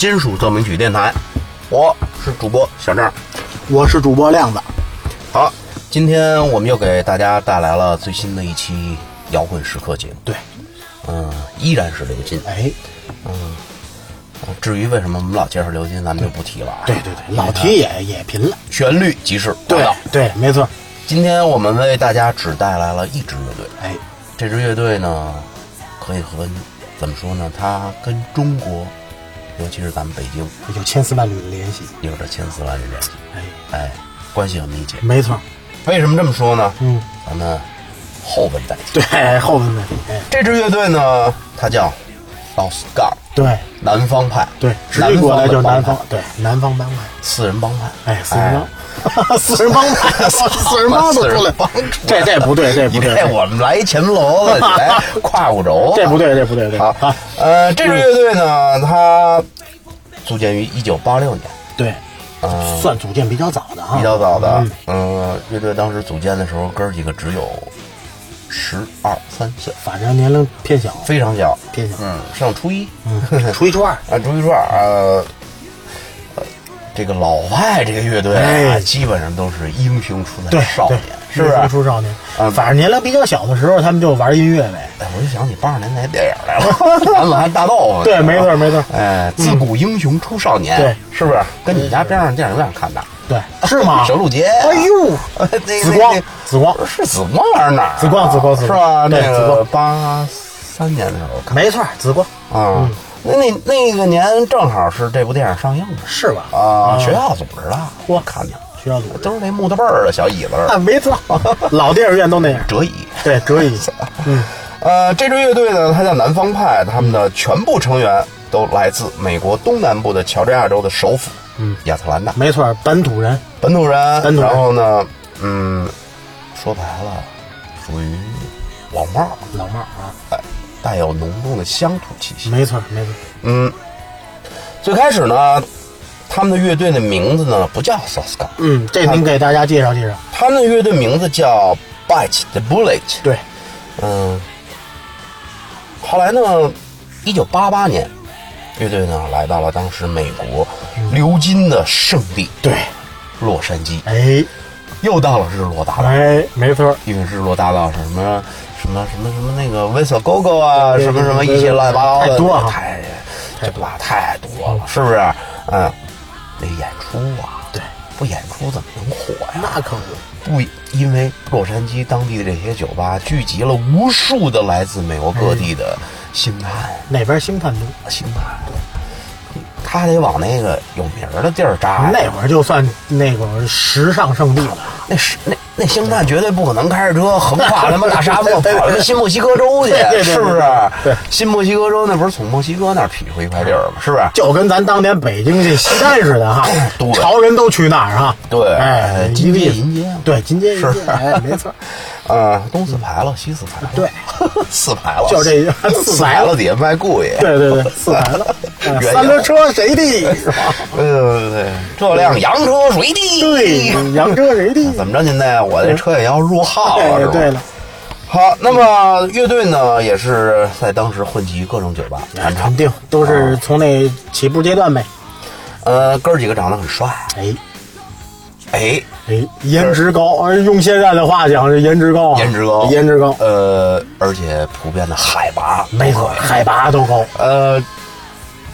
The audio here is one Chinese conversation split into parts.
金属奏鸣曲电台，我是主播小郑。我是主播亮子，好，今天我们又给大家带来了最新的一期摇滚时刻节目，对，嗯，依然是刘金。哎，嗯至于为什么我们老介绍刘金，咱们就不提了啊。对对对，老提也也贫了，旋律即是对。对，没错，今天我们为大家只带来了一支乐队，哎，这支乐队呢，可以和怎么说呢？它跟中国，尤其是咱们北京，有千丝万缕的联系，有着千丝万缕联系。哎，哎，关系很密切。没错，为什么这么说呢？嗯，咱们后文再提。对，后文再提，哎，这支乐队呢，它叫 Lost God，对南方派。对，直译过来就是南方，对，南方帮派，四人帮派。哎，四人帮，四人 帮派，四人帮都出来，帮这这不对，这不对，我们来一前楼子，你来胯骨轴，这不对，这 不对，对，好啊，，呃，这支乐队呢，它组建于一九八六年，对，嗯，算组建比较早的啊，比较早的嗯，嗯，乐队当时组建的时候，哥儿几个只有十二三岁，反正年龄偏小，非常小，偏小，嗯，上初一，嗯，初一初二，啊，初一初二，呃，这个老外这个乐队啊，哎。基本上都是英雄出对在少对年，，是不是？英雄出少年。嗯，反正年龄比较小的时候，他们就玩音乐呗，哎，我就想起八十年代电影来了，咱们还大豆。腐。对，没错，没错，哎，自古英雄出少年，对，是不是？跟你家边上电影院看的，对，是吗？小路街。哎呦，紫光那，紫光，是紫光还是哪儿啊？紫光紫光紫是光吧？那个对紫光。八三年的时候看没错，紫光。啊，那那那个年正好是这部电影上映的是吧？啊，学校组织的，我看见了。学校组织都是那木头背儿的小椅子，啊，没错，老电影院都那样，折椅。对，折椅，嗯，呃，这支乐队呢，它叫南方派，他们的全部成员都来自美国东南部的乔治亚州的首府，嗯，亚特兰大，没错，本土人，本土人。本土人然后呢，嗯，说白了，属于老帽儿，老帽啊，哎，带有浓重的乡土气息。没错，没错，嗯，最开始呢，他们的乐队的名字呢不叫 s o s c a 嗯，这您给大家介绍介绍，他们的乐队名字叫 Bite the Bullet。对，嗯，后来呢，一九八八年，乐队呢来到了当时美国流金的圣地对，洛杉矶，哎，又到了日落大道，哎，没错，因为日落大道是什么什么什么什么那个 w h i s t l Go Go 啊，什么什么一些乱七八糟的，太太这吧太多了，是不是？嗯，得演出啊，对，不演出怎么能火呀？那可不，不，因为洛杉矶当地的这些酒吧聚集了无数的来自美国各地的星探、那边星探多，星探，他得往那个有名儿的地儿扎。那会儿就算那个时尚圣地了，那是那那星探绝对不可能开着车横跨他妈大沙漠 跑他妈新墨西哥州去是不是对？新墨西哥州那不是从墨西哥那儿劈出一块地儿吗？是不是？就跟咱当年北京这西单似的哈对，潮人都去那儿哈，对哎，金街对，金街银是街，哎，没错，啊，东四牌了，西四牌了，对，四牌了，就这 四四牌楼底下卖故意，对对对，四排了，三轮车谁的？是吧？对对对，这辆洋车谁的。对，洋车谁的？怎么着，现在？我这车也要入号了，是吧？哎对了，好，那么乐队呢，也是在当时混迹各种酒吧肯。定都是从那起步阶段呗。呃，哥儿几个长得很帅，哎哎，哎，颜值高，呃用现在的话讲是颜值高啊，颜值高，颜值高，呃，而且普遍的海拔。没错，海拔都高，呃，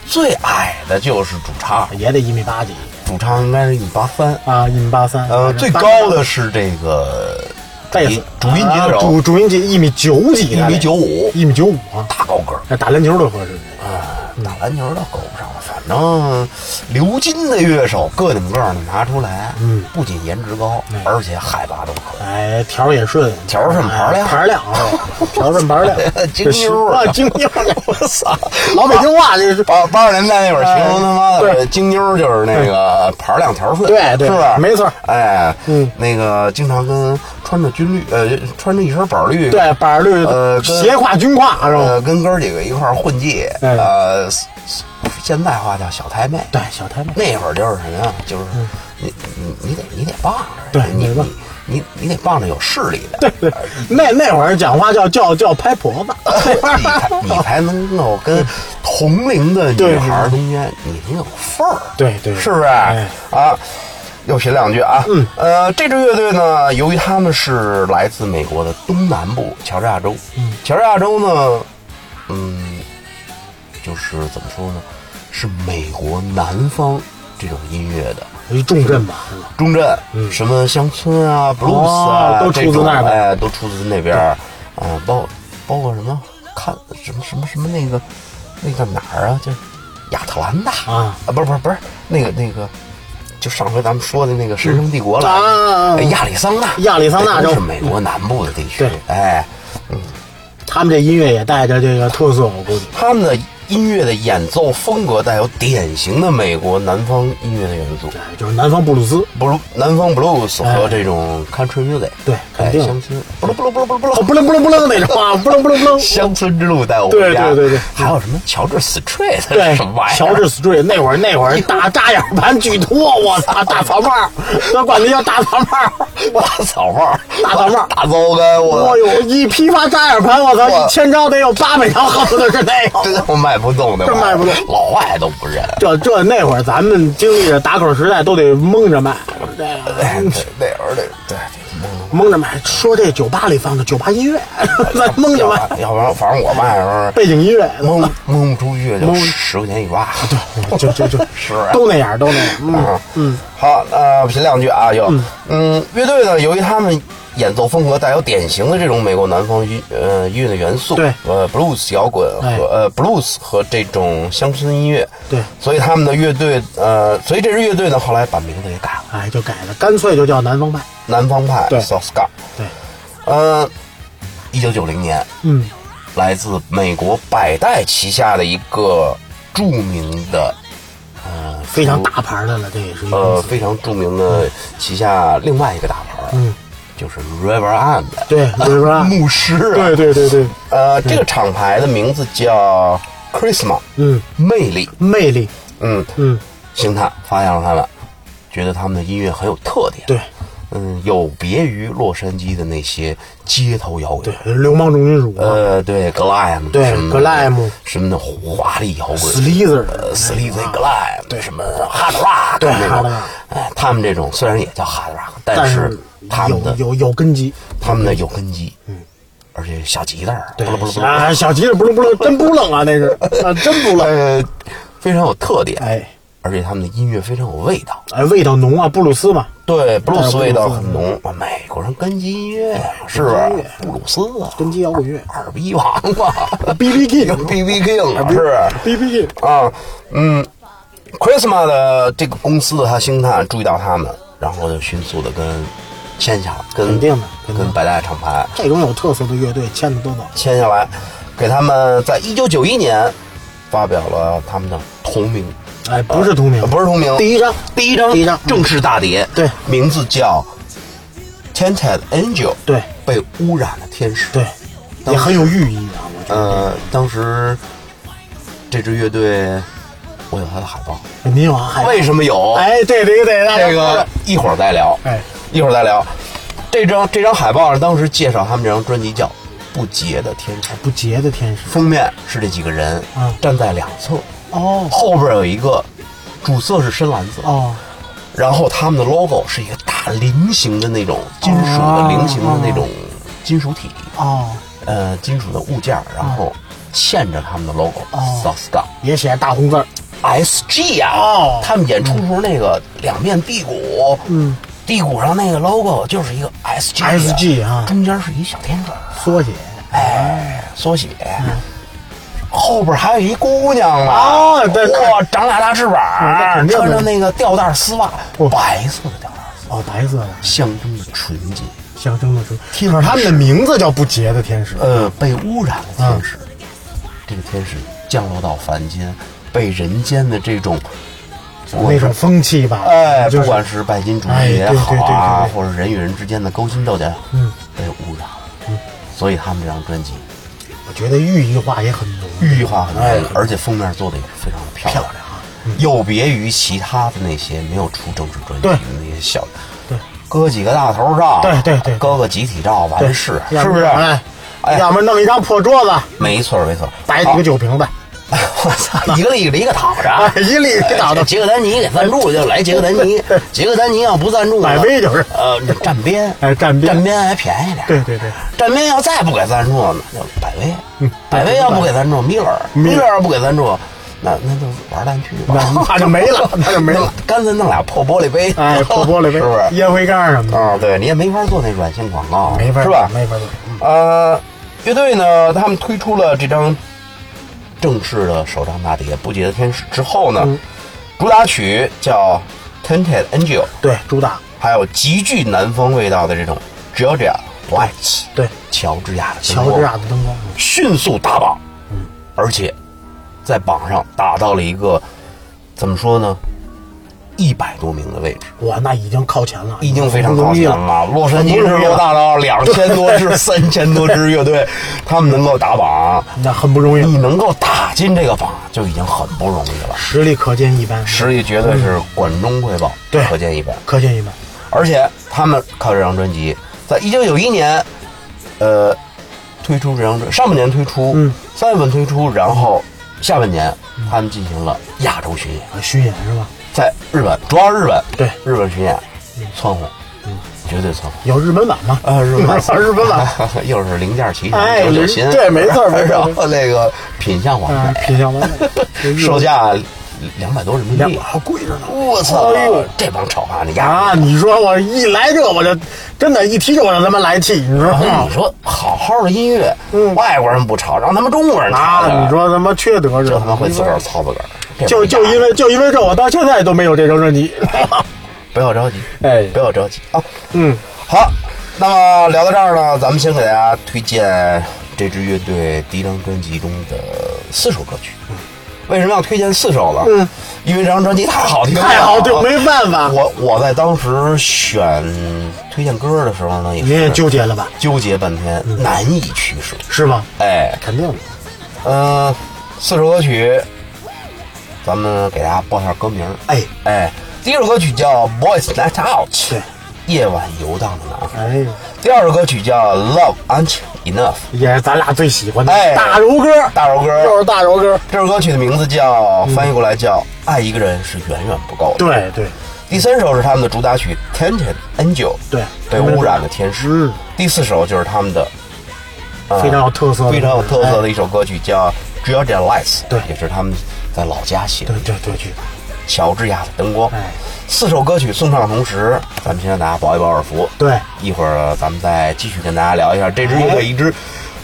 最矮的就是主唱，也得一米八几。主唱应该是一米八三，啊，一米八三，呃，最高的是这个贝斯。主音吉他手啊主主音吉一米九几的，一米九五，一米九五啊，大高个儿。那打篮球都合适。啊。打篮球倒够不上正流金的乐手个顶个儿的拿出来，嗯，不仅颜值高，而且海拔都可以。哎，条儿也顺，条儿顺牌儿亮。牌儿亮啊，条儿顺牌儿亮。京妞儿啊，京妞儿，我操，老北京话就是八八十年代那会儿形容他妈的对。京妞儿就是那个牌儿亮条儿顺，对对是吧？没错哎，嗯，那个经常跟穿着军绿，呃，穿着一身板儿绿，对板儿绿呃，斜挎军挎是吧？呃，跟哥几个一块儿混迹，哎。呃，现在话叫小太妹，对，小太妹，那会儿就是什么呀？就是你你你得你得傍着，对你你你你得傍着有势力的，对对，那那会儿讲话叫叫叫拍婆子，你才你才能够跟同龄的 女孩儿中间，你能有份儿，对对。是不是？哎。啊，又品两句啊，嗯，呃，这支乐队呢，由于他们是来自美国的东南部乔治亚州，嗯，乔治亚州呢，嗯，就是怎么说呢，是美国南方这种音乐的。一重镇吧，是吧？中镇，什么乡村啊、布鲁斯啊，嗯都出自那边哎，都出自那边儿，啊，包包括什么看什么什么什么那个那个哪儿啊，就亚特兰大啊不是不是不是那个那个，就上回咱们说的那个神圣帝国了啊亚利桑那，亚利桑那州是美国南部的地区对，哎，他们这音乐也带着这个特色，我估计。他们的音乐的演奏风格带有典型的美国南方音乐的元素。哎，就是南方布鲁斯，布鲁南方 blues 和这种 country music，对肯哎，定乡村，不噜不噜不噜不噜不哦，噜，不楞不楞不楞那种啊，不楞不楞不楞。乡村之路带我对回家。对对对还有什么乔治 Street 对什么玩意，儿？乔治 Street 那会儿那会儿大扎眼盘巨多，我操，大草帽，咱管那叫大草帽。大草帽，大草帽大糟干，我哦呦，一批发扎眼盘，我操，一千张得有八百张，恨不得是那个。真他妈卖不动那玩意儿真卖不动。老外都不认。这这那会儿咱们经历着打口时代，都得蒙着卖，这哎，个对那会儿得对蒙。着卖。说这酒吧里放的酒吧音乐，咱蒙着要卖。要不然，反正我卖的时候背景音乐，蒙蒙不出去就蒙。十块钱一抓。就就就 是啊。都那样，都那样。嗯，嗯。嗯，好，呃，品两句啊，有，嗯，乐队呢，由于他们演奏风格带有典型的这种美国南方音呃音乐的元素，对。呃，blues 摇滚和、哎。呃 blues 和这种乡村音乐，对。所以他们的乐队呃，所以这支乐队呢，后来把名字给改了，哎，就改了，干脆就叫南方派。南方派对。South Ska，对，呃，一九九零年，嗯，来自美国百代旗下的一个著名的呃非常大牌的了，这也是一个呃。非常著名的旗下另外一个大牌，嗯，就是 River and 对，River 牧师啊，对对对对，呃，这个厂牌的名字叫 Charisma，嗯，魅力，魅力，嗯，嗯，星探发现了他们，觉得他们的音乐很有特点，对。嗯，有别于洛杉矶的那些街头摇滚对，流氓重金属啊呃，对，glam，对什么 glam 什么的华丽摇滚 Slither 呃，sleazy glam，对，什么 hard rock，对那 hard 种 rock，哎，他们这种虽然也叫 hard rock，但但是他们的有有有根基。他们的有根基，嗯，而且小吉他儿，对不不不啊，小吉他不楞不楞，真不冷啊，那是 啊，真不冷。呃，非常有特点，哎而且他们的音乐非常有味道，哎，味道浓啊，布鲁斯嘛，对，布鲁斯布鲁斯味道很浓，啊美国人根基音乐是不是？布鲁斯啊，根基摇滚乐二逼王啊 B B King，B B King 啊是不是？B B King 啊，嗯，Christmas 的这个公司的他星探注意到他们，然后就迅速的跟签下了，肯定的跟百代厂牌这种有特色的乐队签的都早。签下来，给他们在一九九一年发表了他们的同名，哎，不是同名。呃，不是同名，第一张。第一张第一张。正式大碟，对。名字叫《Tainted Angel》，对。被污染的天使，对，也很有寓意啊，我觉得。呃，当时这支乐队，我有他的海报，您有啊？还为什么有？哎，对对对，这个一会儿再聊，哎，一会儿再聊。这张这张海报上，当时介绍他们这张专辑叫《不洁的天使》，不洁的天使。封面是这几个人嗯站在两侧，哦。后边有一个主色是深蓝色，哦。然后他们的 logo 是一个大菱形的那种金属的菱形的那种金属体，哦，呃，金属的物件，然后嵌着他们的 logo 哦 South Ska 也写大红字儿。SG 啊，哦他们演出时候那个两面地鼓，嗯，地鼓上那个 logo 就是一个 SG 啊。中间是一小天使，缩写。哎，缩写。后边还有一姑娘呢，啊对哇，长俩大翅膀，穿着那个吊带丝袜，哦白色的吊带丝袜，哦，白色的，象征着纯洁。象征的纯，可是他们的名字叫不洁的天使。呃，被污染的天使，这个天使降落到凡间，被人间的这种那种风气吧，哎，就是不管是拜金主哎义也好对对对啊或者人与人之间的勾心斗角，嗯，被污染了。嗯，所以他们这张专辑我觉得寓意化也很浓。寓意化很浓，而且封面做的也是非常的漂亮有别于其他的那些没有出正式专辑的那些小，对，搁几个大头照，对对对对。搁个集体照完，事，是不是？哎，哎要么弄一张破桌子，没错没错，摆几个酒瓶子，我操，一个一个一个躺着哎，一粒一倒的杰克丹尼给赞助就来杰克丹尼，杰克丹尼要不赞助呢，百威就是。呃站边，哎站边。站边还便宜点，对对对，站边要再不给赞助，呢就百威，嗯百威要不给赞助，米勒，米勒要不给赞助，那那就玩蛋去吧，那那就没了，那就没了。干脆弄俩破玻璃杯，哎，破玻璃杯 是不是？烟灰缸什么的，啊，对你也没法做那软性广告，没法是吧？没法做。呃，乐队呢，他们推出了这张正式的首张大碟《不解的天使》之后呢，嗯。主打曲叫《Tinted Angel》，对，主打。还有极具南方味道的这种 Georgia Lights，对乔治亚的乔治亚的灯光，迅速打榜，嗯。而且在榜上打到了一个怎么说呢，一百多名的位置。哇，那已经靠前了，已经非常靠前了。了。洛杉矶是落大道两千多支、三千多支乐队，他们能够打榜，那很不容易，你能够打进这个榜就已经很不容易了。实力可见一斑，实力绝对是管中窥豹，对可见一斑。可见一斑。而且他们靠这张专辑，在一九九一年，呃，推出这张专，上半年推出，嗯，三月份推出，然后下半年他们进行了亚洲巡演，啊巡演是吧？在日本，主要是日本，对。日本巡演，窜红，嗯，绝对窜红。有日本版吗？啊，日本版。日本版，又是零件齐哎全，九九新，对没错没错 然后那个品相完啊，美，品相完美，售价两百多人民币，还贵着呢。我操哎呦！这帮炒饭的呀！啊！你说我一来这我就真的，一提这我就他妈来气，你知道吗你？说好好的音乐，嗯外国人不炒，让他们中国人炒啊！的，你说他妈缺德着，这他妈会自个儿操自个儿，就就因为就因为这，我到现在都没有这张专辑。不要着急，哎不要着急啊！嗯，好，那么聊到这儿呢，咱们先给大家推荐这支乐队第一张专辑中的四首歌曲。为什么要推荐四首呢？嗯，因为这张专辑太好听了，太好听，没办法。我我在当时选推荐歌的时候呢，也纠结了吧？纠结半天，难以取舍。是吗？哎，肯定的。嗯、四首歌曲，咱们给大家报一下歌名。哎哎，第一首歌曲叫《Boys Night Out》，对，夜晚游荡的男孩。哎，第二首歌曲叫《Love Ain't Enough》，也是咱俩最喜欢的哎。大柔歌，大柔歌。又是大柔歌。这首歌曲的名字叫，翻译过来叫《爱一个人是远远不够的》。对对。第三首是他们的主打曲《Tainted Angel》，对被污染的天使。嗯。第四首就是他们的、呃非常有特色非常有特色的一首歌曲，叫《Georgia Lights》，对。也是他们在老家写的。对对对对，乔治亚的灯光。哎四首歌曲送上的同时，咱们先让大家饱一饱耳福。对，一会儿咱们再继续跟大家聊一下这支乐队一支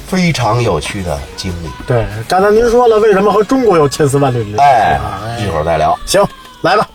非常有趣的经历。对，刚才您说了，为什么和中国有千丝万缕哎啊？，一会儿再聊。行，来吧。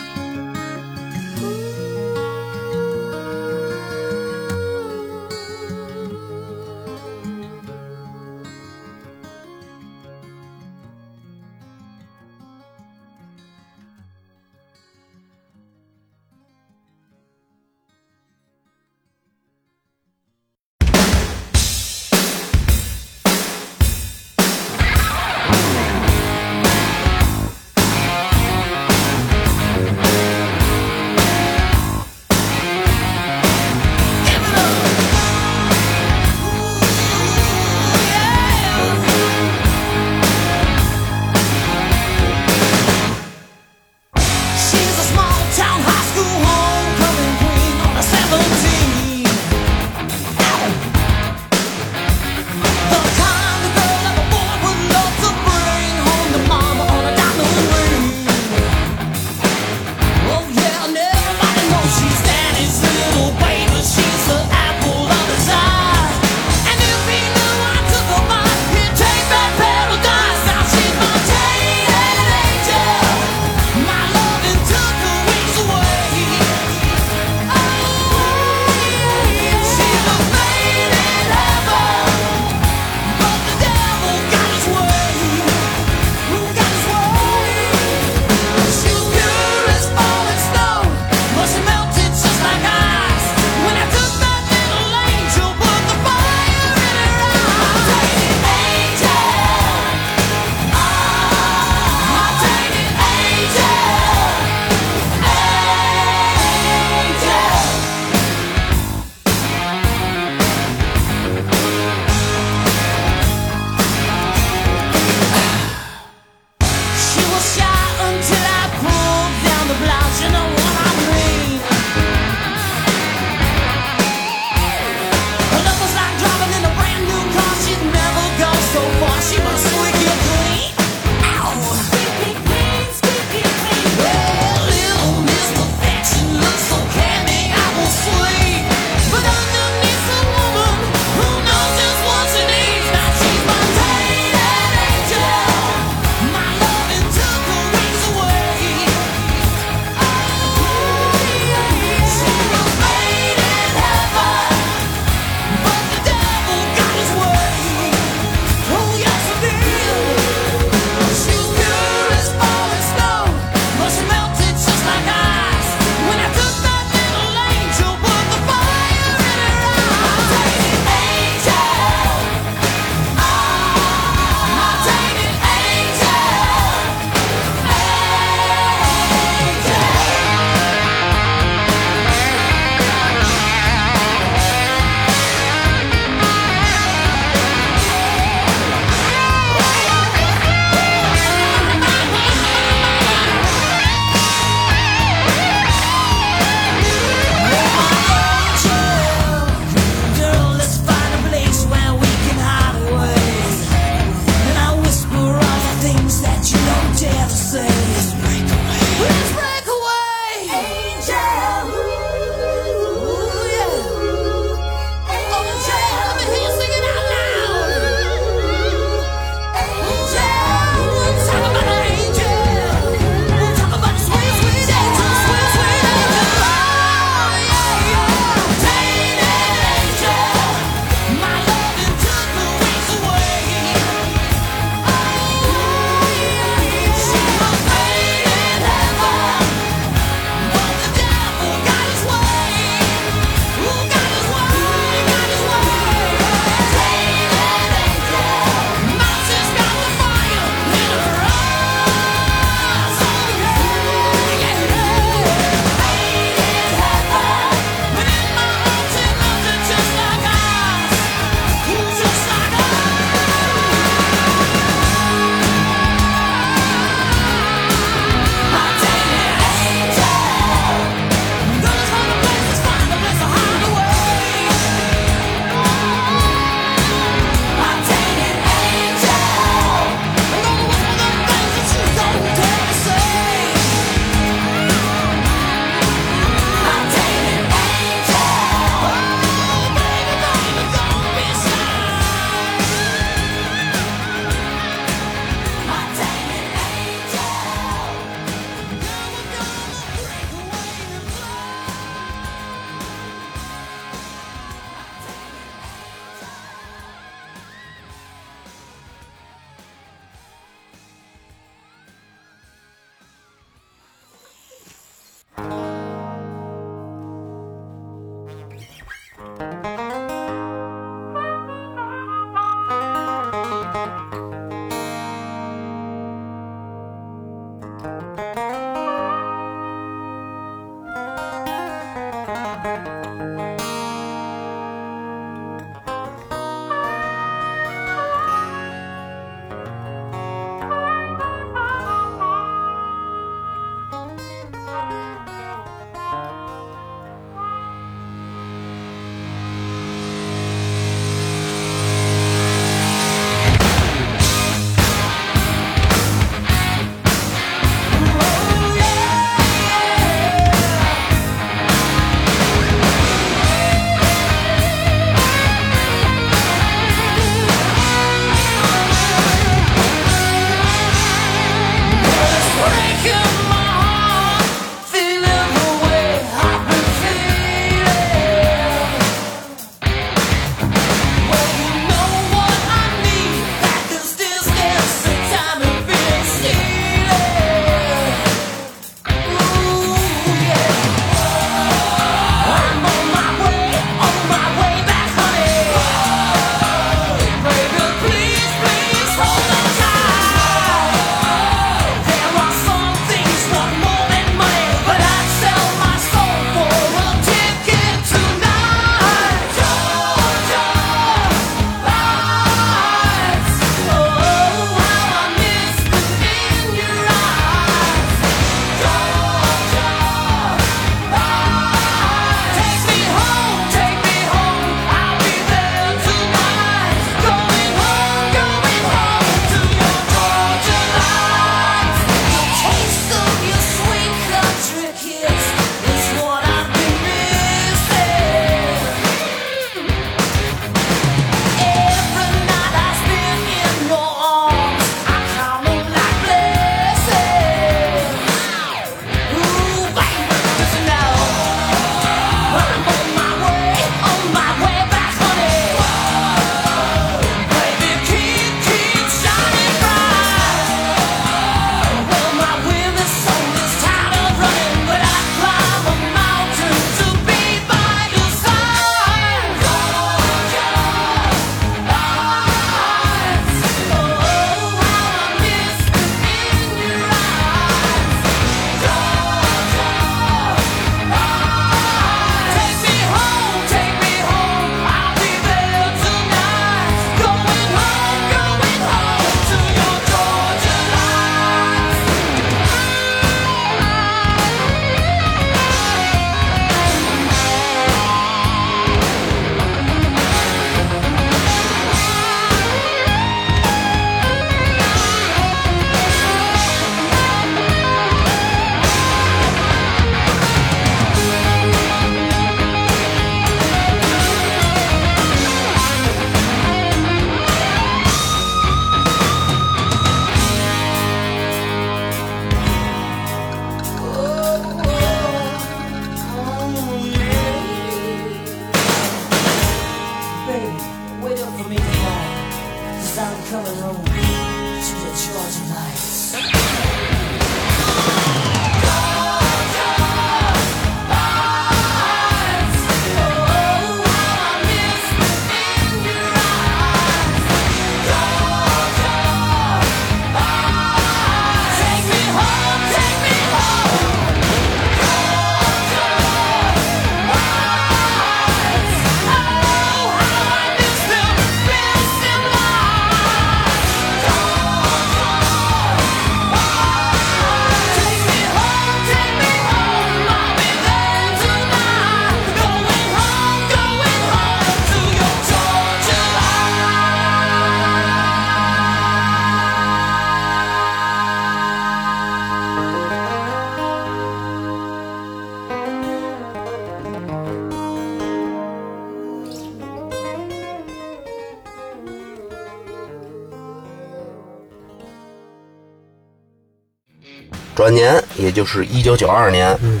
转年，也就是一九九二年，嗯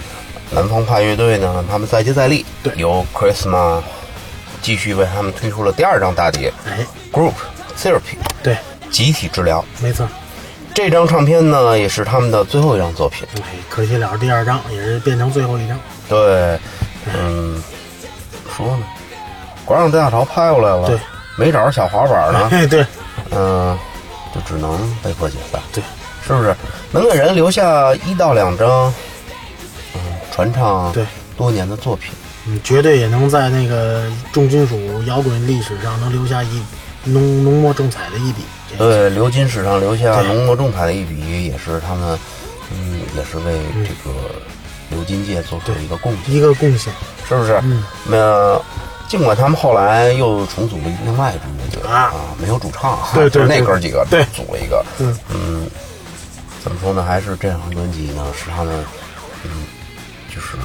南方派乐队呢，他们再接再厉，对由 Christmas 继续为他们推出了第二张大碟哎，Group Therapy 对，集体治疗。没错。这张唱片呢，也是他们的最后一张作品。哎，可惜了，第二张也是变成最后一张。对，嗯，说呢，广场大潮拍过来了，对，没找着小滑板呢，哎，对，嗯，就只能被迫解散。对，是不是？能给人留下一到两张，嗯，传唱对。多年的作品。嗯，绝对也能在那个重金属摇滚历史上能留下一浓浓墨重彩的一笔。这个。对，流金史上留下浓墨重彩的一笔，也是他们，嗯，也是为这个流金界做出了一个贡献，一个贡献。是不是？嗯，那尽管他们后来又重组了另外一支乐队啊。没有主唱，对对就是那哥几个对。组了一个，嗯。嗯，怎么说呢？还是这张专辑呢，是他们，嗯，就是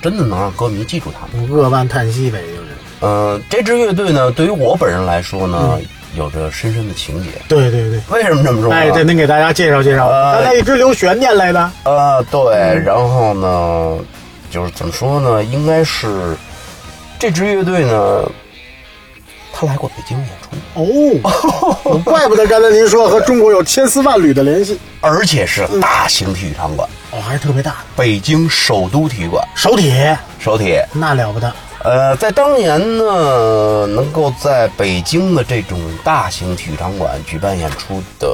真的能让歌迷记住他们。扼腕叹息呗，就是。嗯，这支乐队呢，对于我本人来说呢，嗯有着深深的情节。对对对。为什么这么说呢？哎，这您给大家介绍介绍，呃刚才一直留悬念来的。呃，对，嗯然后呢，就是怎么说呢？应该是这支乐队呢，他来过北京演出，哦，怪不得刚才您说和中国有千丝万缕的联系。而且是大型体育场馆，哦，还是特别大，北京首都体育馆首体首体。那了不得。呃，在当年呢，能够在北京的这种大型体育场馆举办演出的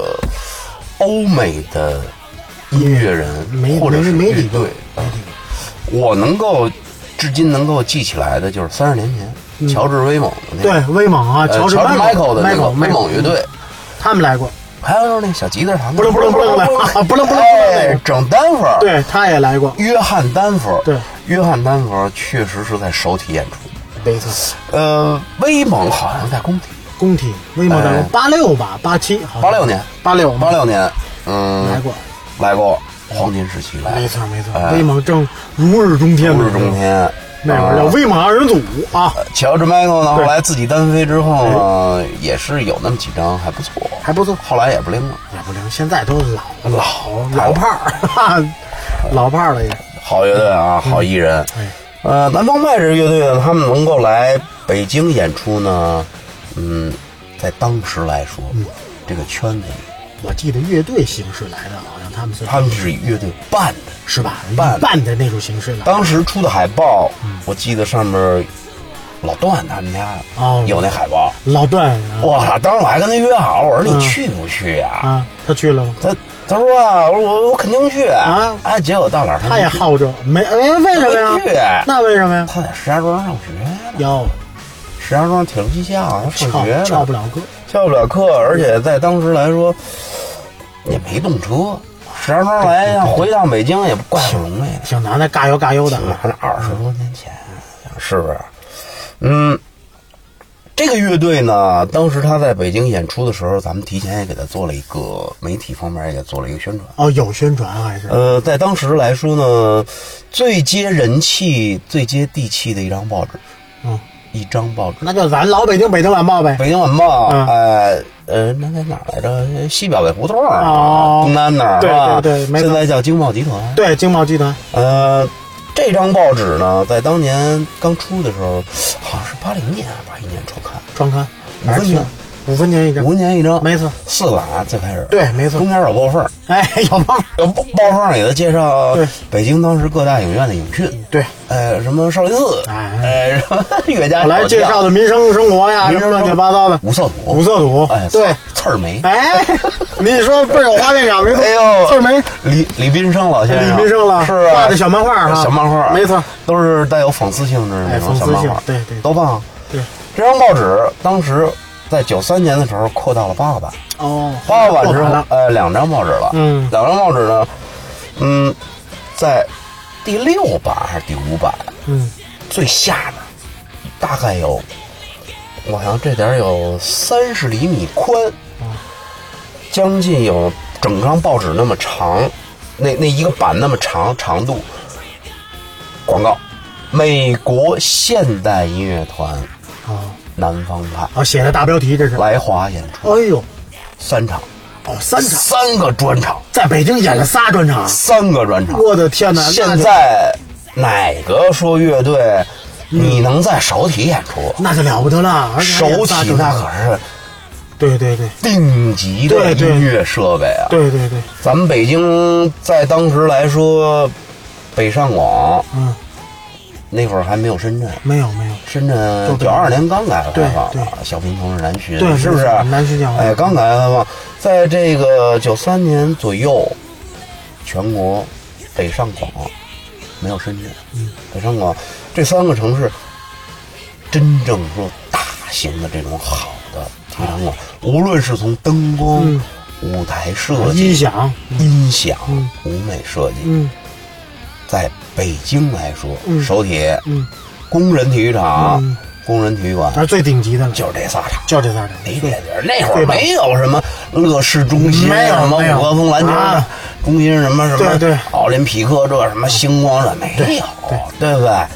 欧美的音乐人没或者是乐队，我能够至今能够记起来的就是三十年前乔治威猛的那个。对，威猛啊，呃乔治迈克的那个 Michael，威猛乐队，他们来过，还有就是那小吉他啥的，不楞不楞不楞的啊不楞不楞整丹佛，，对，他也来过，约翰丹佛，对，约翰丹佛确实是在首体演出，没错，呃，威猛好像在工体，工体威猛哎。的八六吧，八七，八六年，八六。八六年，嗯，来过，来过黄金时期来，没错没错，哎。威猛正如日中天的如日中，天。那会儿叫啊威马二人组啊，乔治迈克呢，后来自己单飞之后呢，也是有那么几张还不错，还不错，后来也不灵了。也不灵，现在都老老老炮儿，哈哈老炮儿了也，好乐队啊，好艺人。哎呃，南方派这乐队呢，他们能够来北京演出呢，嗯，在当时来说，这个圈子里，我记得乐队形式来的，好像他们是他们是以乐队办的。是吧？办办的那种形式来的，当时出的海报，我记得上面老段他们家哦有那海报。老段啊哇，当时我还跟他约好，我说嗯你去不去呀？啊，他去了吗？他他说啊，我说我我肯定去啊哎，结果到哪儿他也好着，没哎，为什么呀去呀？那为什么呀？他在石家庄上学呢，哟，石家庄铁路技校他上学呢，翘翘不了课，翘不了课，而且在当时来说也没动车，石家庄来要回到北京也不怪不容易的。挺难的，嘎悠嘎悠的。那那二十多年前，是不是？嗯，这个乐队呢，当时他在北京演出的时候，咱们提前也给他做了一个媒体方面也做了一个宣传。哦，有宣传还是？呃，在当时来说呢，最接人气、最接地气的一张报纸，嗯，一张报纸，那就咱老北京《北京晚报》呗。北京晚报，嗯哎，呃，那在哪儿来着？西表北胡同儿哦东南哪儿对是吧？对对没现在叫京报集团。对，经贸集团。呃，这张报纸呢，在当年刚出的时候，好像是八零年、八一年创刊，创刊，五分钱，五分钱一张。五。分钱一张，没错，四个版最开始，对没错。中间有报缝儿，哎，有办法。有报报缝儿给他介绍对。北京当时各大影院的影讯，对，呃，什么少林寺，哎。哎，什么岳家后来介绍的民生生活呀，什么乱七八糟的。五色土，五色土。哎，对。刺儿梅，哎，你说倍儿有画面感，没错。哎呦，刺儿梅，李李斌生老先生，李斌生了，是啊，画的小漫画哈，小漫画，没错。都是带有讽刺性质的那种小漫画，性对对。都棒。对，这张报纸当时在九三年的时候扩到了八个版，哦，八个版之后呃，两张报纸了，嗯。两张报纸呢，嗯，在第六版还是第五版嗯，最下面，大概有，我想这点有三十厘米宽，将近有整张报纸那么长，那那一个版那么长长度。广告，美国现代音乐团哦，南方派。啊，写的大标题这是。来华演出。哎呦，三场，哦，三场，三个专场，在北京演了仨专场，三个专场。我的天哪！现在哪个说乐队你能在首体演出？那就了不得了，首体那可是对对对。顶级的音乐设备啊！对对对，咱们北京在当时来说，北上广嗯，那会儿还没有深圳，没有没有，深圳就九二年刚改革开放小平同志南巡，对是不是？南巡讲话哎，刚改革开放，在这个九三年左右，全国北上广没有深圳，嗯北上广这三个城市，真正说大型的这种好的体育场馆，无论是从灯光、嗯舞台设计、音响，音响、嗯舞美设计，嗯在北京来说，嗯。首体、嗯，工人体育场、嗯。工人体育馆那是最顶级的了，就是这仨场。就这仨场，没别地儿，那会儿没有什么乐视中心，没有什么五棵松篮球啊中心，什么什么对对。奥林匹克这什么星光这没有，对。对不对？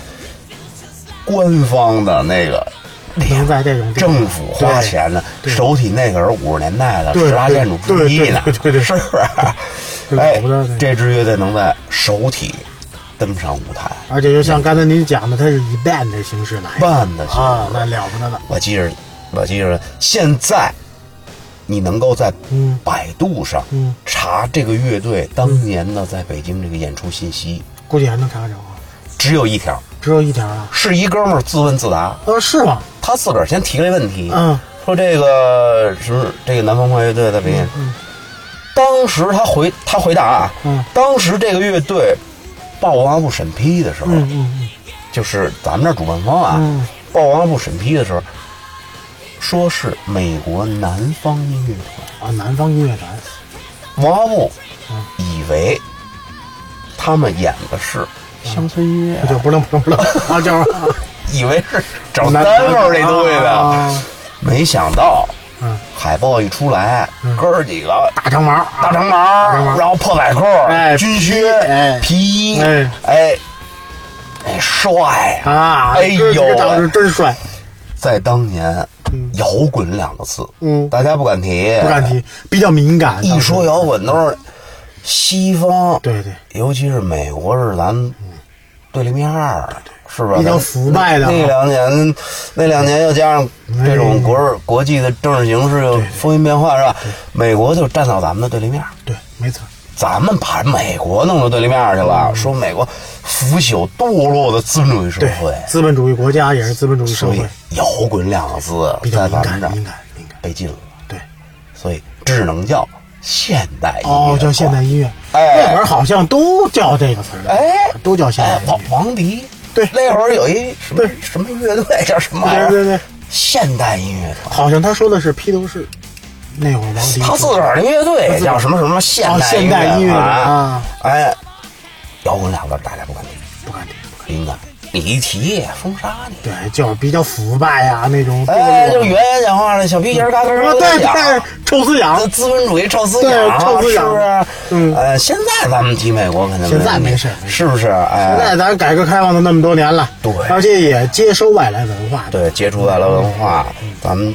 官方的那个能在这种政府花钱的首体那可是五十年代的十大建筑之一呢，对对是不是？对哎这支乐队能在首体登上舞台，而且就像刚才您讲的，它是以 band 的形式来的。band 的形式。啊，那了不得了。我记着，我记着，现在你能够在嗯。百度上嗯。查这个乐队当年的在北京这个演出信息，估计还能查着啊，只有一条，只有一条啊。是一哥们儿自问自答，呃，是吗？他自个儿先提了一问题，嗯。说这个什么这个南方快乐队在北京，嗯。当时他回他回答啊，嗯。当时这个乐队报文化部审批的时候，嗯嗯就是咱们这主办方啊，嗯。报文化部审批的时候，说是美国南方音乐团。啊，南方音乐团。文化部嗯。以为他们演的是乡村音乐，不就不能不能不能。啊，就是。以为是找南单位这东西的，啊。没想到嗯，海报一出来，哥儿几个大长毛，大长长毛毛，然后破百扣，哎军靴，哎。皮衣，哎。哎，哎，帅！啊，哎呦。这个长得，真帅，在当年嗯，摇滚两个字，嗯。大家不敢提，不敢提，比较敏感。一说摇滚都是西方，对对，尤其是美国是咱对立面儿，是吧？比较腐败的啊那两年，那两年又加上这种国国际的政治形势又风云变化，是吧？美国就站到咱们的对立面，对，没错，咱们把美国弄到对立面去了，说美国腐朽堕落的资本主义社会，，资本主义国家也是资本主义社所以会，摇滚两个字在咱们这。被禁了，对，所以只能叫现代音乐哦，叫现代音乐，哎那会儿好像都叫这个词儿，哎，都叫现代哎，王音乐。王迪，对那会儿有一什么什么乐队叫什么玩意儿？对对对，现代音乐团。好像他说的是披头士，那会儿王迪他自个儿的乐队叫什么什么现哦代现代音乐团啊？哎，摇滚两个字大家不敢提，不敢提，不敢敏感，你一提封杀你。对，就是比较腐败啊那种。哎，就对原先讲话了，小皮鞋嘎吱啊嘎吱讲。对对，臭思想，资本主义臭思对想，臭思想是不是？嗯呃，现在咱们提美国肯定现在没事是不是？哎，现在咱改革开放都那么多年了，对而且也接收外来文化，对，接触外来文化，咱们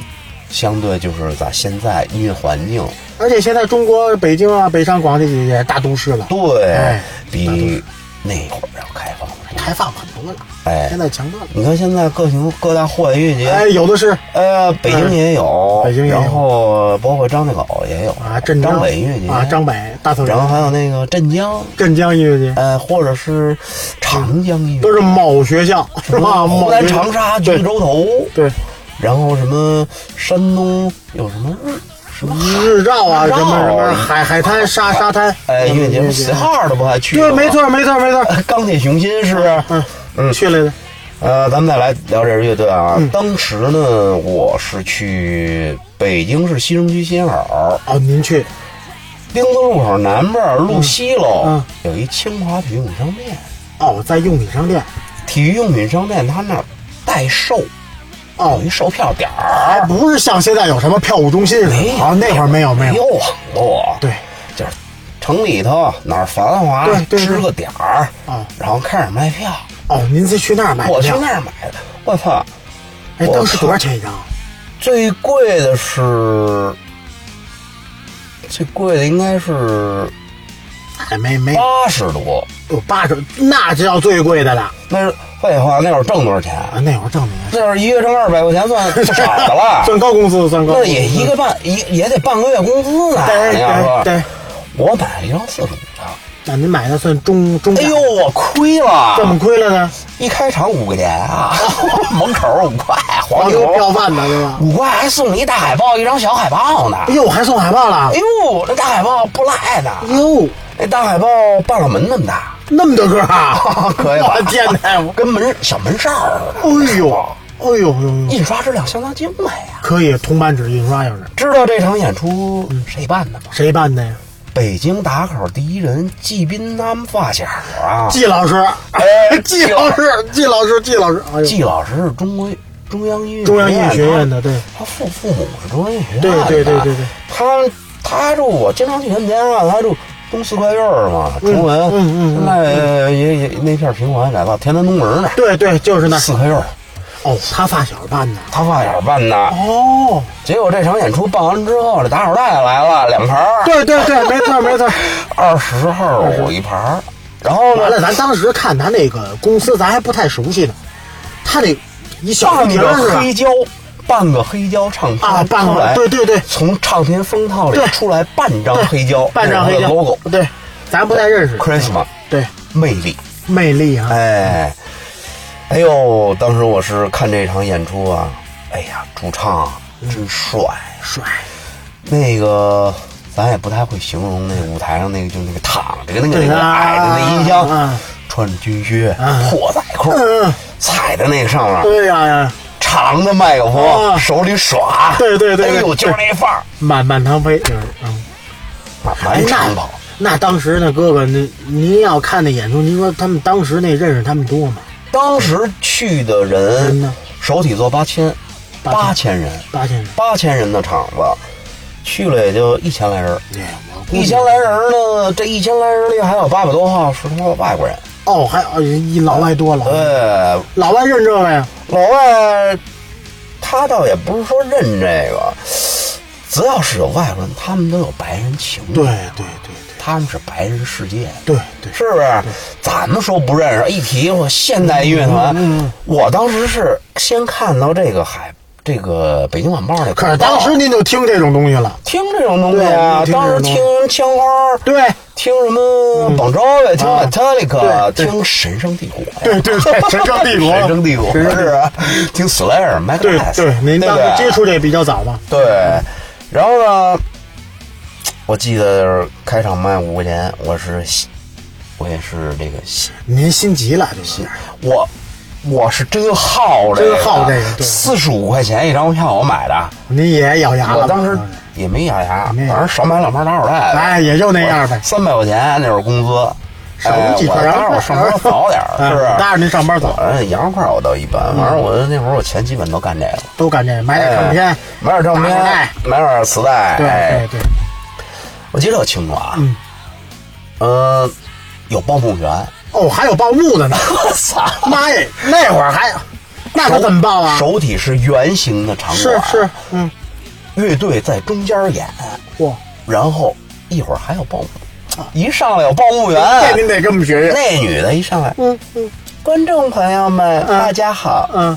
相对就是咱现在音乐环境，而且现在中国北京啊、北上广这些也大都市了，对哎比那会儿要开放。开放很多了，哎。现在强多了。你看现在各行各大户外音乐节，哎，有的是。呃，北京也有，北京也有。然后包括张家口也有啊，镇江。张北音乐节啊，张北大草原，然后还有那个镇江，镇江音乐节。呃，或者是长江音乐节，都是某学校。是吧？某湖南长沙对。郡州头，对。然后什么山东有什么日什么日照啊，什么什么海海滩沙沙滩，哎，音乐节节四号的不还去对，没。错没错没错，钢铁雄心是不是？嗯嗯去来的，呃，咱们再来聊这支乐队啊。嗯当时呢，我是去北京市西城区新好啊，您去丁字路口南边路西喽，嗯有一清华体育用品商店。哦，在用品商店体育用品商店他那儿代售，哦一售票点还儿，不是像现在有什么票务中心似的。啊，那会儿没有没有，没有网络，对，就是城里头哪儿繁华对，对对。支个点儿啊，然后开始卖票。哦，您是去那儿买的。我去？那儿买的，我操，哎，我当时多少钱一张？最贵的是最贵的应该是哎，没没。八十多，有八十，那就要最贵的了。那是废话，那会儿挣多少钱？啊！那会儿挣的那会儿一月挣二百块钱算不少的了，算高工资，算高工资。那也一个半也也得半个月工资呢。对你要说对对，我买了一张四十五的，那您买的算中中哎呦，我亏了，这么亏了呢？一开场五块钱啊，门口五块，黄黄牛牛票贩子对吧？五块还送你一大海报，一张小海报呢。哎呦，还送海报了哎！呦，那大海报不赖的，哟，那大海报半拉门那么大，那么多个啊！可以吧我的天哪！我跟门小门哨儿似的。哎呦，哎呦印刷质量相当精美啊！可以铜版纸印刷要是知道这场演出谁办的吗？谁办的呀？北京打口第一人季斌他们发小啊。季老师，哎季老师，季老师，季老师，哎，季老师是中国中央音乐中央音乐学院的，对，他父父母是中央音乐学院对的。对对对对他他住我经常去他们家，他住东四合院儿嘛，崇文，嗯嗯现在也也那片平房改造，田南东门呢，对对，就是那。四合院儿，哦，他发小办的。他发小办的。哦，结果这场演出办完之后，这打手袋来了两盘儿，对对对，没错没错。二十号一盘儿，然后完了，呢，咱当时看他那个公司，咱还不太熟悉呢。他那一小瓶？黑胶，半个黑胶唱片啊，半个，对对对，从唱片封套里出来半张黑胶，半张黑胶。logo 对，咱不太认识。Christmas 对，魅力，魅力啊，哎，哎呦，当时我是看这场演出啊，哎呀，主唱真帅，帅，那个咱也不太会形容那舞台上那个就那个躺着的那个那个啊矮的那音箱啊，穿着军靴啊，破仔裤嗯，踩在那个上面，对呀呀，长的麦克风啊手里耍，对对对对哎呦，就是那范儿，满满堂飞，就是嗯。满哎，那满长跑。那当时那，哥哥，那您要看那演出，您说他们当时那认识他们多吗？当时去的人人呢首体坐八千，八千八千人，八千人。八千人的场子，去了也就一千来人。哎，我估计一千来人呢，这一千来人里还有八百多号是他妈外国人。哦，还哦一老外多了，对，老外认这个呀？老外他倒也不是说认这个，只要是有外国人，他们都有白人情节。对对对他们是白人世界。对对是不是？咱们说不认识，一提我现代音乐团，嗯我当时是先看到这个海，这个，北京晚报的可是当时您就听这种东西了，听这种东西啊，对当时听听枪花，对。听什么邦周维，听啊。Metallica，对对。听神圣帝国呀，对对对，神圣帝国，神圣帝国。是啊，听 Slayer、m a g 对 e 对，您当时接触这比较早嘛？对，然后呢，我记得开场卖五块钱，我是我也是这个您心急了，就是我我是真耗这个，真耗这个对。四十五块钱一张票我买的，你也咬牙了。我当时也没咬牙，没反正少买两盘打手袋呗，哎，也就那样呗。三百块钱那会儿工资，少几块当时我上班早点儿，是。不是？当然您上班早，反正洋块我倒一般，反正我那会儿我钱基本都干这个，都干这个，买点唱片哎，买点唱片，买点磁带，对哎。对对，我记得特清楚啊，嗯，呃，有报幕员，哦，还有报幕的呢，我操，妈耶，那会儿还，那可怎么报啊？手体是圆形的场馆，是是，嗯，乐队在中间演，嚯，然后一会儿还有报幕，一上来有报幕员，这您得跟我们学学。那女的一上来，嗯嗯。观众朋友们，大家好，嗯，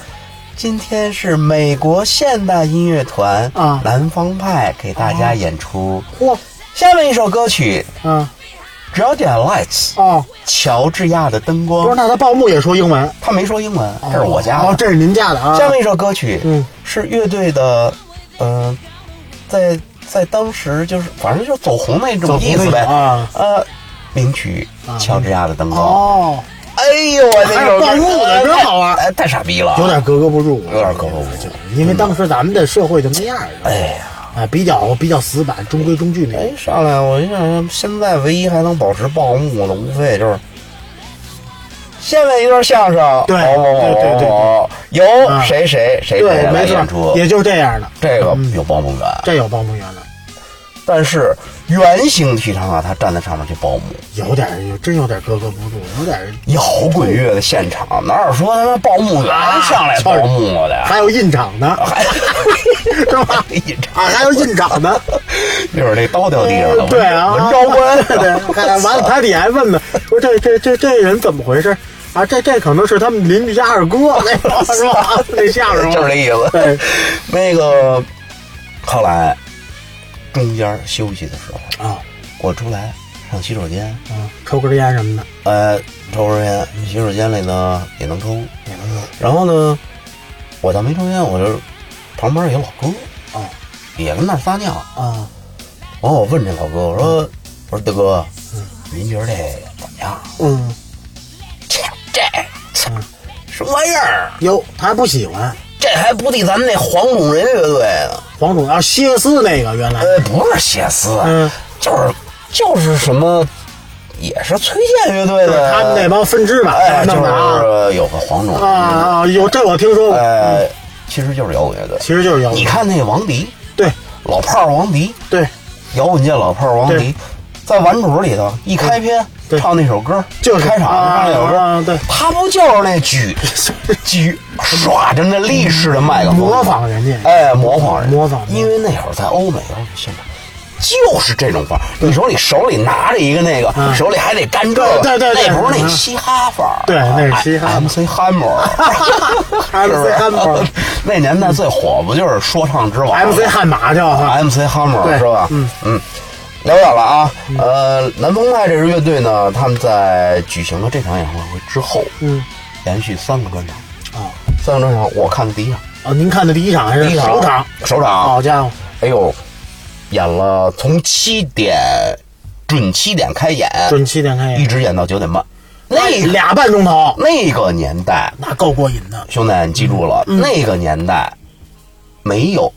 今天是美国现代音乐团啊。南方派给大家演出。嚯，下面一首歌曲嗯《只要点 Lights》，哦，乔治亚的灯光不是，光。那他报幕也说英文，他没说英文，这是我家哦，的。这是您家的啊。下面一首歌曲，嗯，是乐队的，嗯，在在当时就是反正就走红那种意思呗啊呃，名曲《乔治亚的灯光》。哦，哎呦，我那还有首歌报幕的真好玩哎，太傻逼了，有点格格不入，有点格格不入。因为当时咱们的社会就那样儿哎呀。啊，比较比较死板，中规中矩那哎种。，上来我一想，现在唯一还能保持报幕的，无非就是现在一段相声，对对对对某有啊谁谁谁谁对，来没演出错，，也就是这样的。这个嗯有报幕感，这有报幕感了，但是圆形体长啊，他站在上面去报幕。有点儿有真有点格格不入，有点儿摇滚乐的现场哪有说他妈报幕员上来报幕的？还有印场的，还是吧？印章啊，还有印场呢。一会儿这刀掉地上了，对啊，文昭官，对，完了他底还问呢，说这这这这人怎么回事？啊，这这可能是他们邻居家二哥，那个是吧？那相声就是这意思。对，那个后来中间休息的时候，啊。我出来上洗手间，啊，抽根烟什么的。呃，抽根烟，洗手间里呢也能抽。也能有然后呢，我倒没抽烟，我就旁边有老哥，啊。也跟那撒尿。啊。完，我问这老哥，我说，我说大哥，您觉得这怎么样？嗯，这，这什么玩意儿？哟，他还不喜欢这还不敌咱们那黄种人乐队呢？黄种啊，歇斯那个原来呃，不是歇斯，嗯就是就是什么，也是崔健乐队的，他们那帮分支吧，哎，就是有个黄种人，啊啊，有这我听说过，哎，其实就是摇滚乐队。其实就是摇滚你看那个王迪，对老炮儿王迪，对，摇滚界老炮儿王迪，在顽主里头一开篇对唱那首歌，就是开场啊唱那首歌，啊对。他不就是那举 举耍着那立式的麦克风，模仿人家。哎，模仿人，模仿因为那会儿在欧美现场。就是这种范儿，你说你手里拿着一个那个，嗯手里还得干这个，对对对那不是那嗯嘻哈范儿，对那是嘻哈。M C Hammer，MC Hammer 那年代最火不就是说唱之王 MC 悍马叫哈，MC Hammer 是吧？嗯。嗯，聊远了啊。呃，南风派这支乐队呢，他们在举行了这场演唱会之后，嗯连续三个专场，啊。三个专场。我看的第一场，啊，您看的第一场还是第一场。首场？首场，好家伙，哎呦，演了从七点准七点开演，准七点开演，一直演到九点半，那俩半钟头，那个年代，那够过瘾的。兄弟，你记住了，嗯。那个年代没有，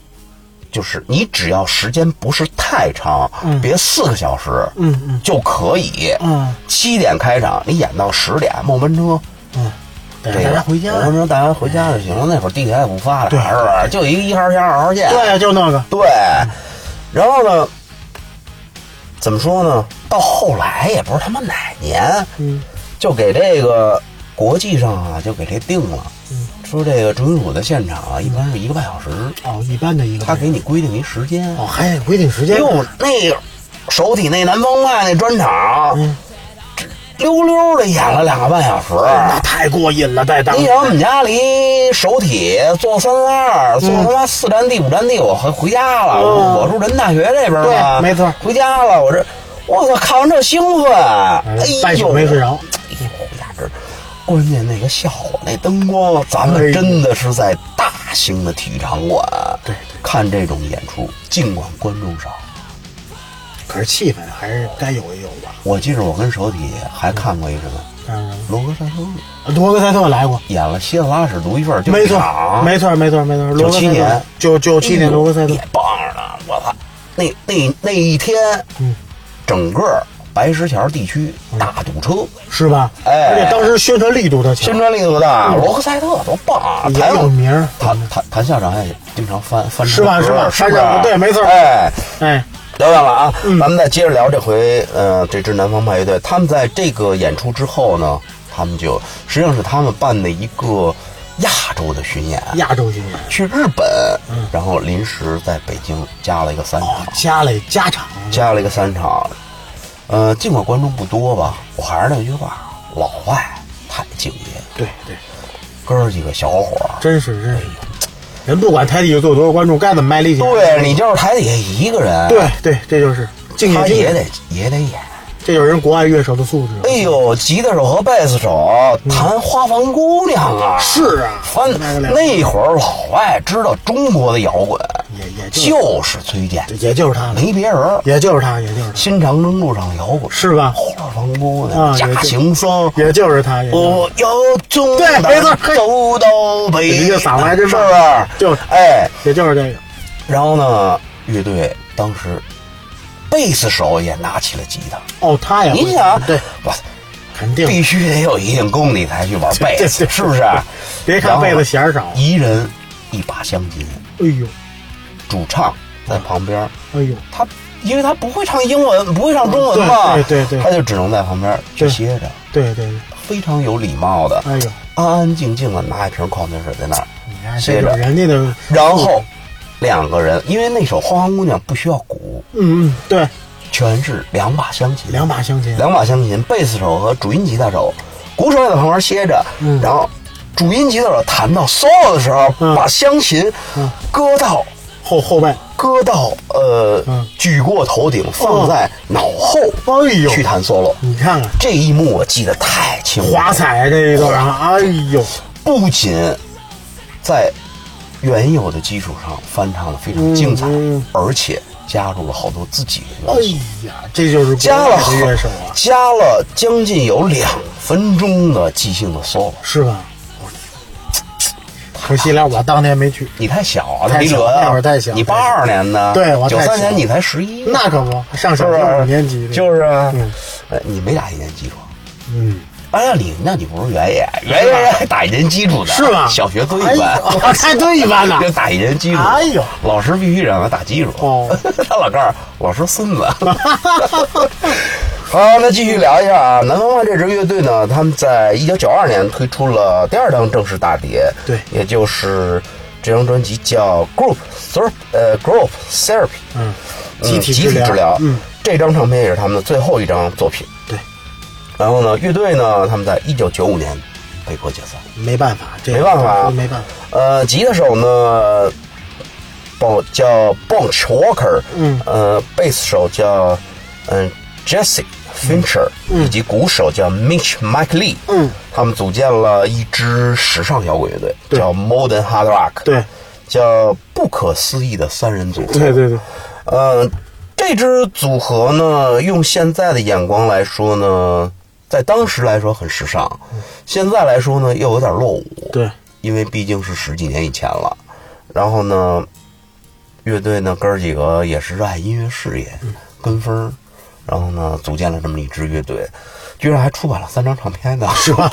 就是你只要时间不是太长，嗯别四个小时，嗯嗯就可以。嗯七点开场，你演到十点，末班车，嗯，带这个大家回家。末班车大家回家就行了。那会儿地铁也不发达，对是不是？就一个一号线、二号线。对，就那个，对，然后呢，怎么说呢？到后来也不是他妈哪年，嗯就给这个国际上啊，就给这定了，嗯说这个准属的现场啊，一般是一个半小时，哦，一般的一个。他给你规定一时间。哦，还得规定时间。哟，那个首体那南方派那专场，嗯，溜溜的演了两个半小时。那太过瘾了，在当时你想我们家离首体坐三三二，坐他妈四站地五站地，我回回家了。嗯我住人大学这边嘛，对没错回家了，我这我操，看完这兴奋，哎呦，没睡着。哎呦，回家这关键那个效果，那灯光，咱们真的是在大型的体育场馆对看这种演出，尽管观众少。可是气氛还是该有一有吧。我记着我跟首体还看过一什么嗯，罗格赛特罗格赛特来过，演了希特拉史独一份，就没错没错，没错，没错。罗格赛97特年，九九七年罗格赛特也，棒着呢！我操，那那那一天，嗯，整个白石桥地区大堵车，是吧？哎而且当时宣传力度特强，宣传力度大，罗克赛特多棒啊！嗯也有名儿谭谭谭校长也经常翻翻是吧是吧这歌是不是翻这个对没错哎，哎，聊远了啊，咱们再接着聊这回，呃，这支南方派乐队，他们在这个演出之后呢，他们就实际上是他们办的一个亚洲的巡演，亚洲巡演，去日本，嗯然后临时在北京加了一个三场，哦，加了加场，加了一个三场，呃，尽管观众不多吧，我还是那句话，老外太敬业，对对，哥儿几个小伙儿，真是真是，人不管台底下坐多少观众，该怎么卖力气，对你就是台底下一个人，对对，这就是敬业，他也得也得演。这就是人国外乐手的素质。哎呦，吉他手和贝斯手弹《花房姑娘》啊，是啊翻那会儿老外知道中国的摇滚，也也就就是崔健，也就是他，没别人儿。也就是他，也就是，新长征路上的摇滚，是吧？花房姑娘、假行僧，也就是他，我要从对走到北，你这嗓子还真是不是？就哎，也就是这个，然后呢，乐队当时贝斯手也拿起了吉他。哦，他也你想，对，我肯定必须得有一定功底才去玩贝斯，是不是？别看贝斯弦儿少，一人一把香琴，哎呦，主唱在旁边，哎呦，他因为他不会唱英文，不会唱中文嘛，对对对对。他就只能在旁边去对歇着，对对对，非常有礼貌的，哎呦，安安静静的拿一瓶矿泉水在那儿歇着，人家的，然后两个人，因为那首《花花姑娘》不需要鼓，嗯嗯，对，全是两把香琴，两把香琴，两把香琴，贝斯手和主音吉他手，鼓手也在旁边歇着，然后主音吉他手弹到 solo 的时候，嗯。把香琴搁到后后背，搁到呃、嗯。举过头顶，放在脑后，哎呦。去弹 solo。你看看。这一幕我记得太清楚了，华彩这一段啊，哎呦，不仅在原有的基础上翻唱的非常精彩，而且加入了好多自己的哎元素，呀，这就是加了加了将近有两分钟的即兴的 solo。是吧？可惜了，我当年没去，你太小啊，太小李哲，那会儿太小你八二年的，对我九三年你才十一，那可不，上小学五？年级的，就是啊。嗯，呃，你没打一年基础。嗯，哎呀，你那你不是原野，原野还打一年基础的，是吗？小学最一哎般，呦我才对一般呢，就打一年基础。哎呦，老师必须让他打基础。哦。他老告诉老师孙子。好，那继续聊一下啊，南方万这支乐队呢，他们在一九九二年推出了第二张正式大碟，对。也就是这张专辑叫 Group Therapy，呃，Group Therapy，嗯，嗯集体集体治疗，嗯，这张唱片也是他们的最后一张作品。对，然后呢，乐队呢，他们在一九九五年被迫解散。没办法，这没办法。没办法，呃，吉他手呢，叫叫 Bunch Walker，嗯。呃，贝斯手叫嗯、Jesse Fincher，、以及鼓手叫 Mitch Mike Lee，嗯，他们组建了一支时尚摇滚乐队，叫 Modern Hard Rock，对，叫不可思议的三人组合，对对对，呃，这支组合呢，用现在的眼光来说呢，在当时来说很时尚，现在来说呢又有点落伍。对，因为毕竟是十几年以前了。然后呢，乐队呢哥儿几个也是热爱音乐事业，跟风儿，然后呢组建了这么一支乐队，居然还出版了三张唱片呢，是吧？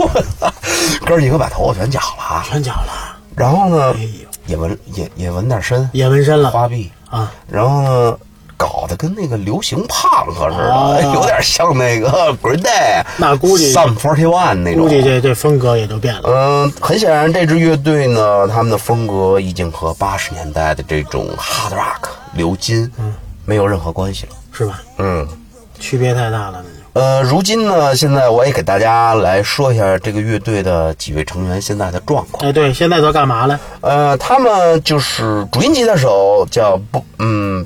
哥儿几个把头发全绞了，全剪了，然后呢哎也纹也也纹点身，也纹身了。花臂。啊，然后呢，搞得跟那个流行胖子似的，哦有点像那个 Green Day，那估计 Some Forty One 那种。估计这这风格也就变了，嗯，很显然，这支乐队呢，他们的风格已经和八十年代的这种 hard rock 流金，嗯，没有任何关系了。是吧？嗯，区别太大了，呃，如今呢，现在我也给大家来说一下这个乐队的几位成员现在的状况。哎，对，现在都干嘛了？呃，他们就是主音吉他手叫不，嗯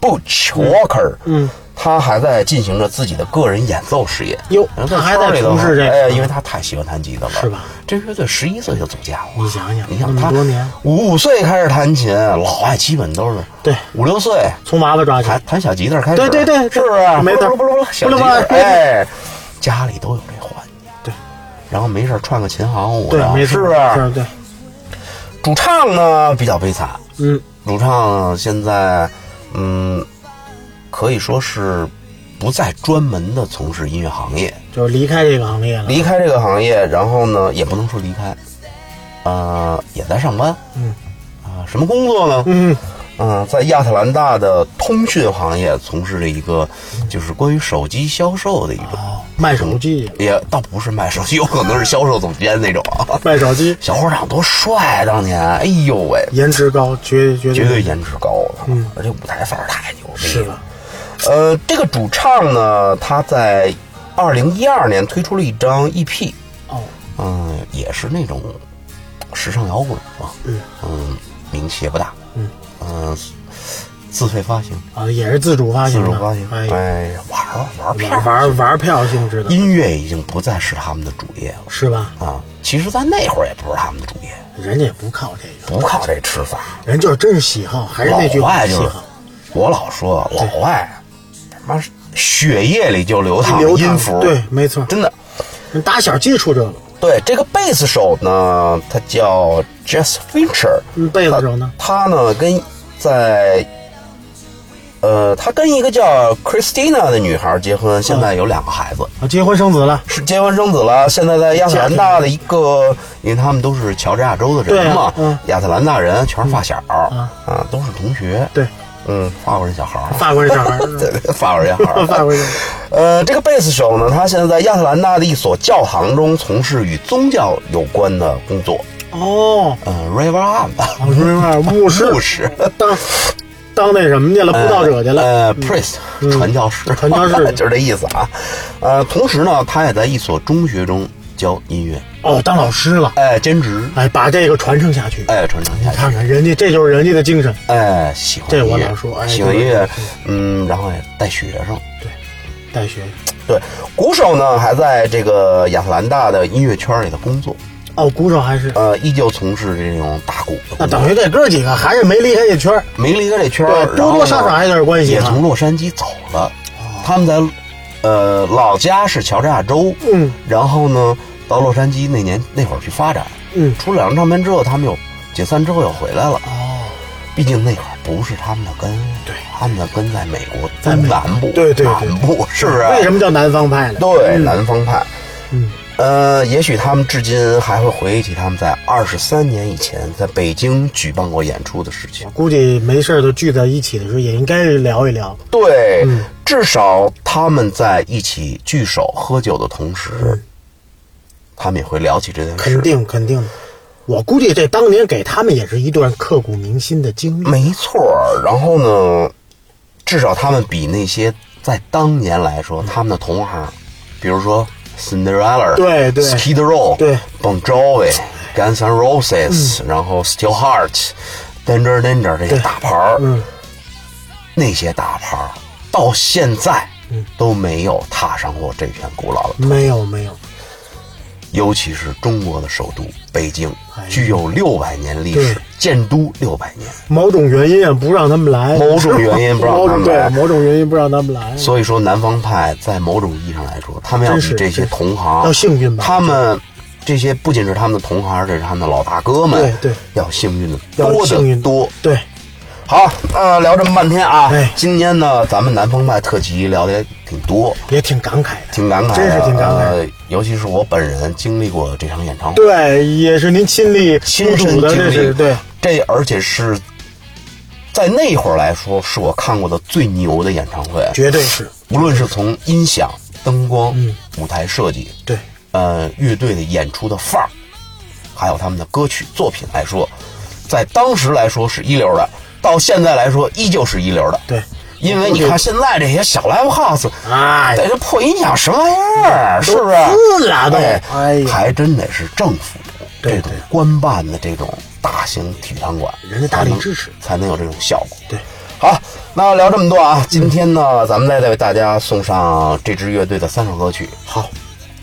，Butch Walker，嗯，他还在进行着自己的个人演奏事业。哟他还在圈里头从事这个哎，因为他太喜欢弹吉他了，是吧？这乐队十一岁就组建了，你想想你想他多年。五岁开始弹琴，老外基本都是。对。五六岁从娃娃抓起，弹弹小吉他开始，对对对是不是？没错不不不不，小吉不他哎，家里都有这环境，对，然后没事串个琴行舞，，对没错，是不是？是，对，主唱呢比较悲惨，嗯，主唱现在嗯可以说是不再专门的从事音乐行业，就离开这个行业了，离开这个行业，然后呢也不能说离开，呃也在上班，嗯啊、什么工作呢？嗯，嗯，在亚特兰大的通讯行业从事着一个就是关于手机销售的一种，哦，卖手机，也倒不是卖手机，有可能是销售总监那种啊。卖手机，小伙长多帅，当年，哎呦喂，颜值高，绝绝绝对颜值高，嗯而且舞台范儿太牛逼了。是吧？呃，这个主唱呢，他在二零一二年推出了一张 EP，哦，嗯，也是那种时尚摇滚啊，嗯。嗯，名气也不大，嗯。嗯，自费发行，啊，也是自主发行自，主发行，哎，玩玩票，玩玩玩票性质的，音乐已经不再是他们的主业了。是吧？啊。其实，在那会儿也不是他们的主业，人家也不靠这个，不靠这吃饭。人就是真是喜好，还是那句话，外就是喜好，我老说，老外他妈血液里就流淌音符，对，没错，真的。你打小接触这个，对这个贝斯手呢，他叫 Jess Fincher，嗯，贝斯手呢，他呢跟在呃，他跟一个叫 Christina 的女孩结婚，现在有两个孩子，啊，结婚生子了，是结婚生子了。现在在亚特兰大的一个，因为他们都是乔治亚州的人嘛，亚特兰大人全是发小啊。啊，都是同学，对，嗯，法国人小孩儿，法国人小孩儿，对 对，法国人小孩儿，法国人，呃，这个贝斯手呢，他现在在亚特兰大的一所教堂中从事与宗教有关的工作。哦，呃，River 我说明白，牧师。牧师，当当那什么去了，布道者去了。呃，priest 传教士，传教士。就是这意思啊。呃，同时呢，他也在一所中学中教音乐，哦，当老师了，哎，兼职，哎，把这个传承下去。哎，传承下去。看看人家，这就是人家的精神。哎，喜欢这音乐我老说哎喜欢音乐嗯，然后也带学生。对带学对，鼓手呢还在这个亚特兰大的音乐圈里头工作，哦，鼓手还是呃，依旧从事这种打鼓那。等于这哥几个还是没离开这圈。没离开这圈对多多少少还有点关系也啊从洛杉矶走了。他们在呃老家是乔治亚州，嗯，然后呢到洛杉矶那年那会儿去发展，嗯出了两张唱片之后，他们又解散之后又回来了。哦，毕竟那会儿不是他们的根，对他们的根在美国在南部，对对对南部是不是？为什么叫南方派呢？对，嗯南方派。嗯，呃，也许他们至今还会回忆起他们在二十三年以前在北京举办过演出的事情。估计没事儿都聚在一起的时候，也应该聊一聊。对，嗯至少他们在一起聚首喝酒的同时，他们也会聊起这件事。肯定肯定。我估计这当年给他们也是一段刻骨铭心的经历。没错儿。然后呢，至少他们比那些在当年来说，他们的同行，比如说 Cinderella，对对 Skid Row，对，Bon Jovi、Guns N' Roses，、然后 Steel Heart、Danger 这些大牌儿，嗯，那些大牌儿到现在嗯都没有踏上过这片古老的没有没有，尤其是中国的首都北京哎，具有六百年历史，建都六百年。某种原因啊不让他们来，某种原因不让他们来。对，某种原因不让他们来。所以说，南方派在某种意义上来说，他们要是比这些同行要幸运吧。他们这些不仅是他们的同行，而且是他们的老大哥们，对对。要幸运的要多幸运得多。对，好，呃，聊这么半天啊，哎。今天呢，咱们南方派特辑聊的也挺多，也挺感慨的，挺感慨的，真是挺感慨。尤其是我本人经历过这场演唱会，对，也是您亲历亲身经历，这是对，这而且是在那会儿来说，是我看过的最牛的演唱会，绝对是。无论是从音响、灯光、嗯。舞台设计，对，呃，乐队的演出的范儿，还有他们的歌曲作品来说，在当时来说是一流的，到现在来说依旧是一流的。对，因为你看现在这些小 live house，哎这这破音响什么玩意儿，是不是？滋啦都哎哎呀还真得是政府这种官办的这种大型体育场馆，人家大力支持才能有这种效果。对，好，那聊这么多啊，今天呢，咱们再为大家送上这支乐队的三首歌曲。好，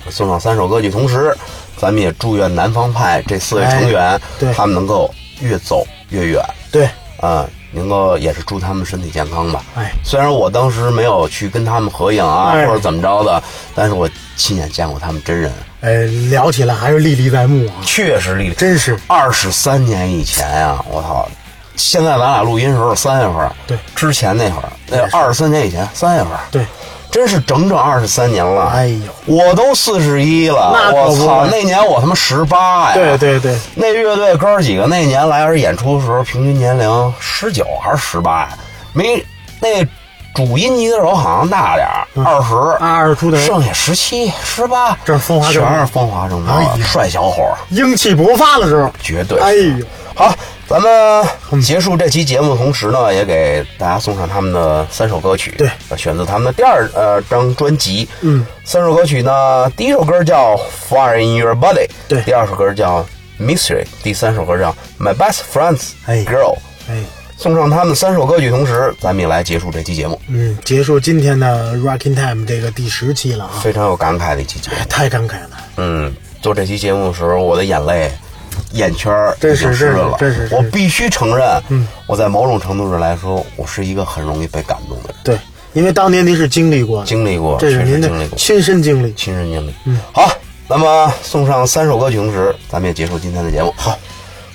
送上三首歌曲，同时，咱们也祝愿南方派这四位成员，哎对他们能够越走越远，对，啊、能够也是祝他们身体健康吧。哎虽然我当时没有去跟他们合影啊，哎或者怎么着的，但是我亲眼见过他们真人，哎，聊起来还是历历在目啊，确实历历，真是二十三年以前呀、我操！现在咱俩录音时候是三月份，对之前那会儿，那二十三年以前三月份，对，真是整整二十三年了。哎呦我都四十一了，我操！那年我他妈十八呀。对对对，那乐队哥儿几个那年来这演出的时候，平均年龄十九还是十八呀？没那主音吉他手好像大点儿，二十、二十出头剩下十七、十八，这是风华正茂全是风华正茂帅小伙儿，英气勃发的时候，绝对。哎呦，好，咱们结束这期节目的同时呢，也给大家送上他们的三首歌曲，对。呃，选择他们的第二呃张专辑，嗯，三首歌曲呢，第一首歌叫《Fire in Your Body》，对。第二首歌叫《Mystery》，第三首歌叫《My Best Friend's 哎。Girl》。哎，送上他们的三首歌曲，同时咱们也来结束这期节目，嗯，结束今天的 Rocking Time 这个第十期了啊，非常有感慨的一期节目。太感慨了，嗯，做这期节目的时候，我的眼泪。眼圈儿真是已经湿了，真是我必须承认，嗯，我在某种程度上来说，我是一个很容易被感动的人。对，因为当年您是经历过，经历过，这是您的经历过，亲身经历，亲身经历。嗯，好，那么送上三首歌曲同时，咱们也结束今天的节目。好，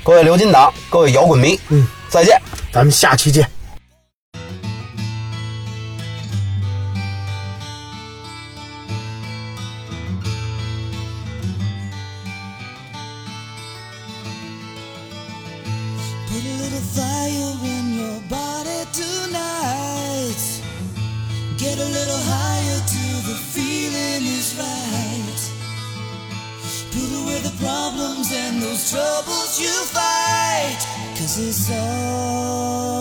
各位刘金党，各位摇滚迷，嗯，再见。咱们下期见。Those troubles you fight. Cause it's alright.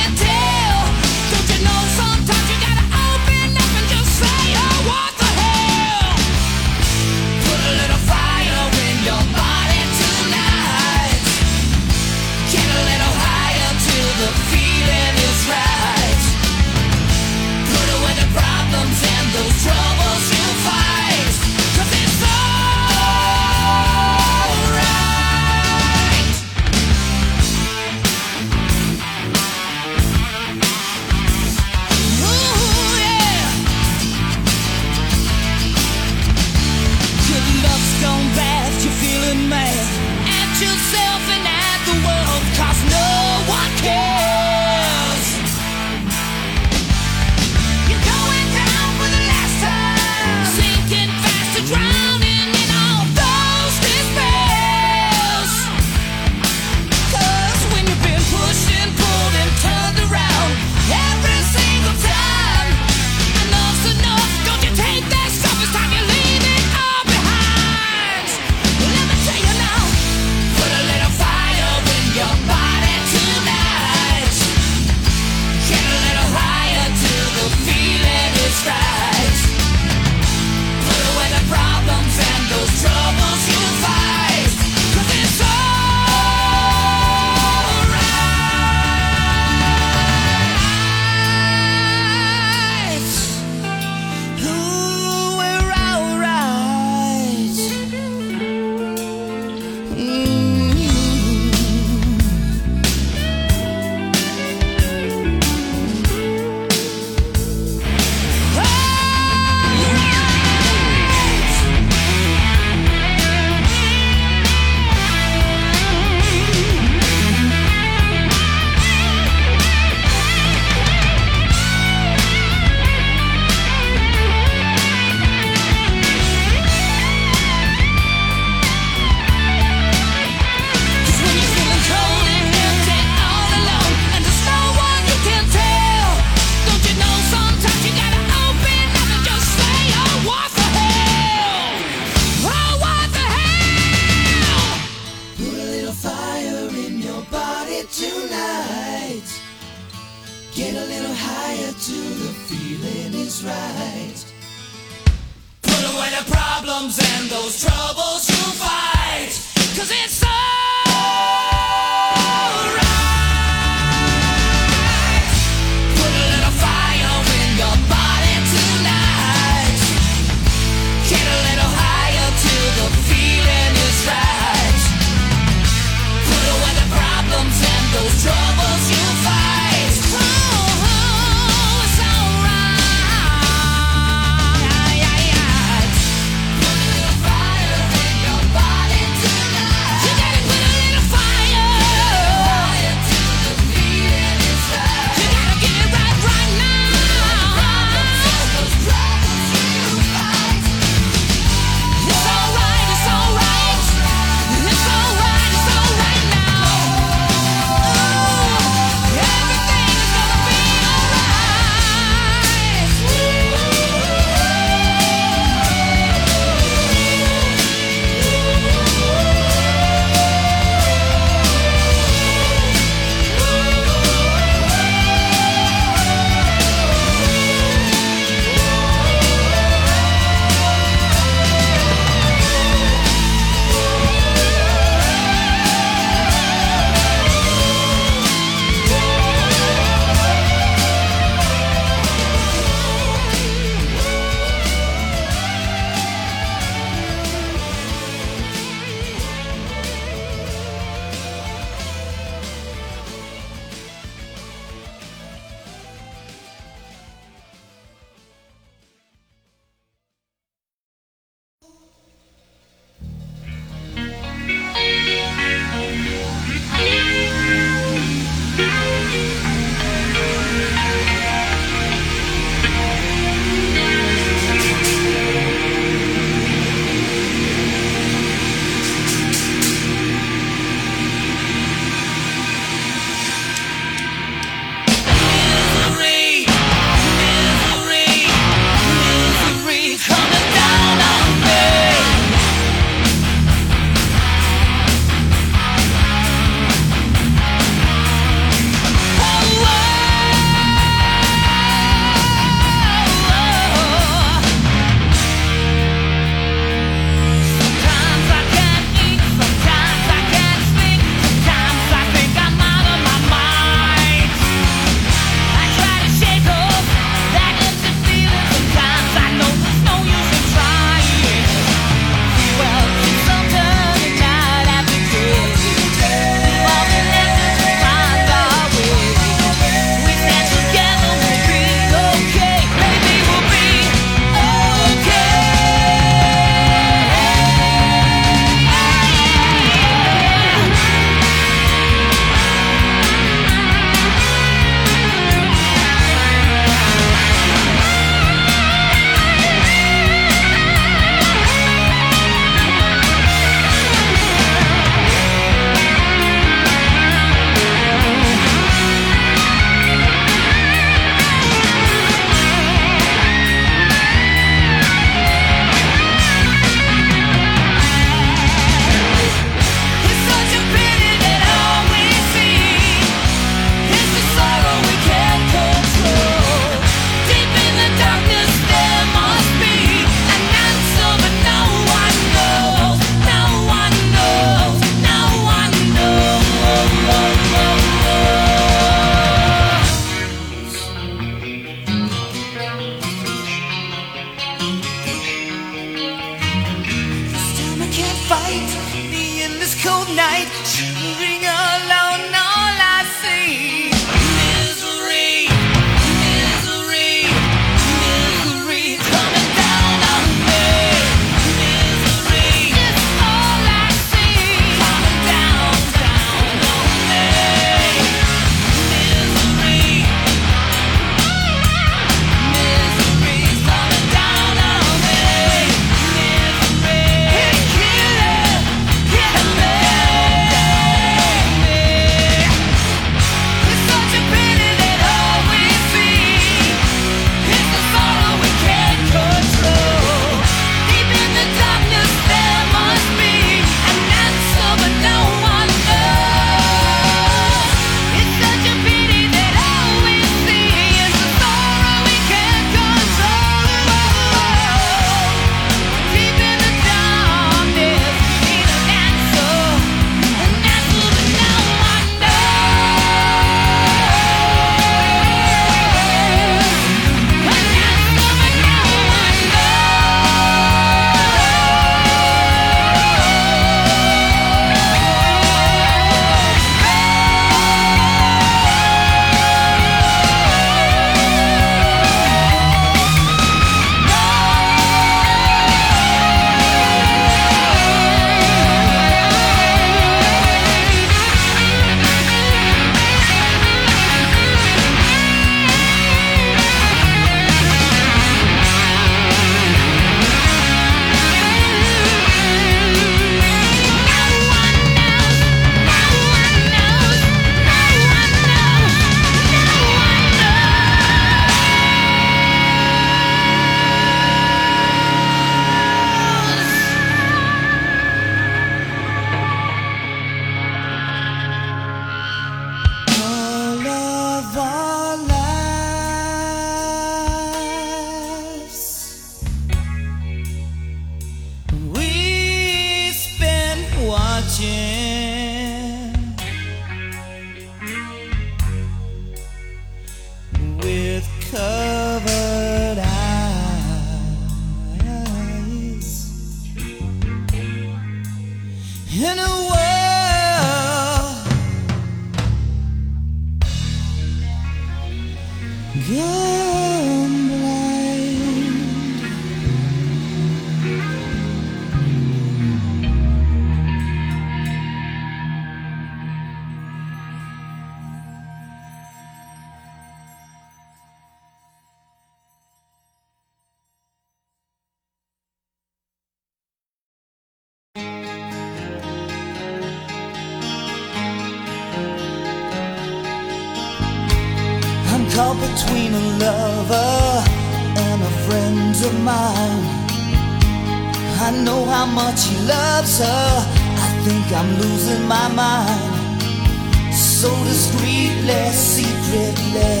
I'm losing my mind. So discreetly, secretly,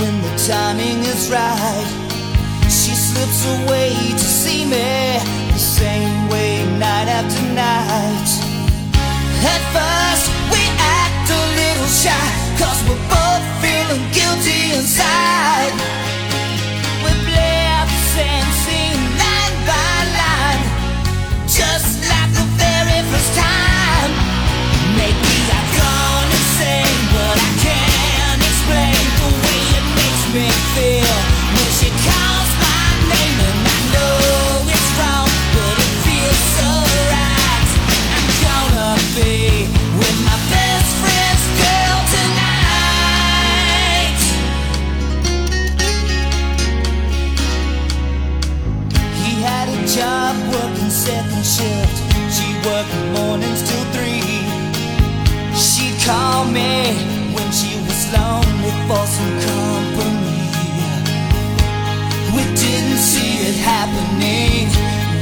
when the timing is right, she slips away to see me the same way night after night. At first, we act a little shy, cause we're both feeling guilty inside. We play out the scene line by line, just like the very first time. It happening.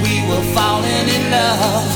We were falling in love.